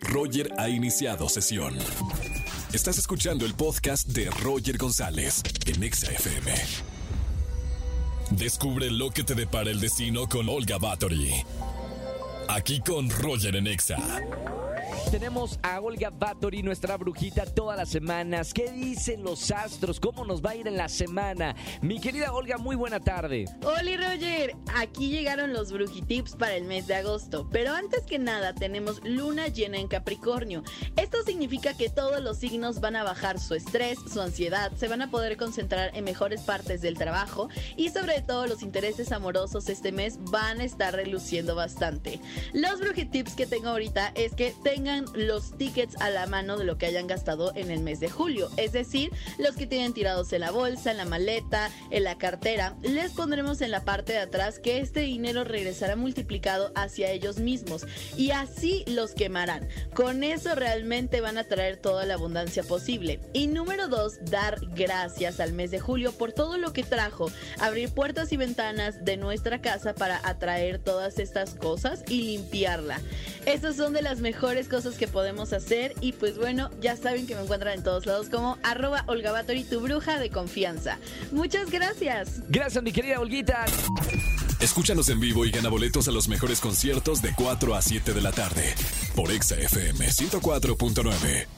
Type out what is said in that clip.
Roger ha iniciado sesión. Estás escuchando el podcast de Roger González en Exa FM. Descubre lo que te depara el destino con Olga Battery. Aquí con Roger en Exa. Tenemos a Olga Bathory, nuestra brujita, todas las semanas. ¿Qué dicen los astros? ¿Cómo nos va a ir en la semana? Mi querida Olga, muy buena tarde. Hola Roger, aquí llegaron los brujitips para el mes de agosto. Pero antes que nada tenemos luna llena en Capricornio. Esto significa que todos los signos van a bajar su estrés, su ansiedad, se van a poder concentrar en mejores partes del trabajo y sobre todo los intereses amorosos este mes van a estar reluciendo bastante. Los brujitips que tengo ahorita es que tengan los tickets a la mano de lo que hayan gastado en el mes de julio. Es decir, los que tienen tirados en la bolsa, en la maleta, en la cartera. Les pondremos en la parte de atrás que este dinero regresará multiplicado hacia ellos mismos y así los quemarán. Con eso realmente van a traer toda la abundancia posible. Y número dos, dar gracias al mes de julio por todo lo que trajo. Abrir puertas y ventanas de nuestra casa para atraer todas estas cosas y limpiarla. Estas son de las mejores cosas que podemos hacer. Y pues bueno, ya saben que me encuentran en todos lados como arroba y tu bruja de confianza. Muchas gracias. Gracias, mi querida Olguita. Escúchanos en vivo y gana boletos a los mejores conciertos de 4 a 7 de la tarde por Exa FM 104.9.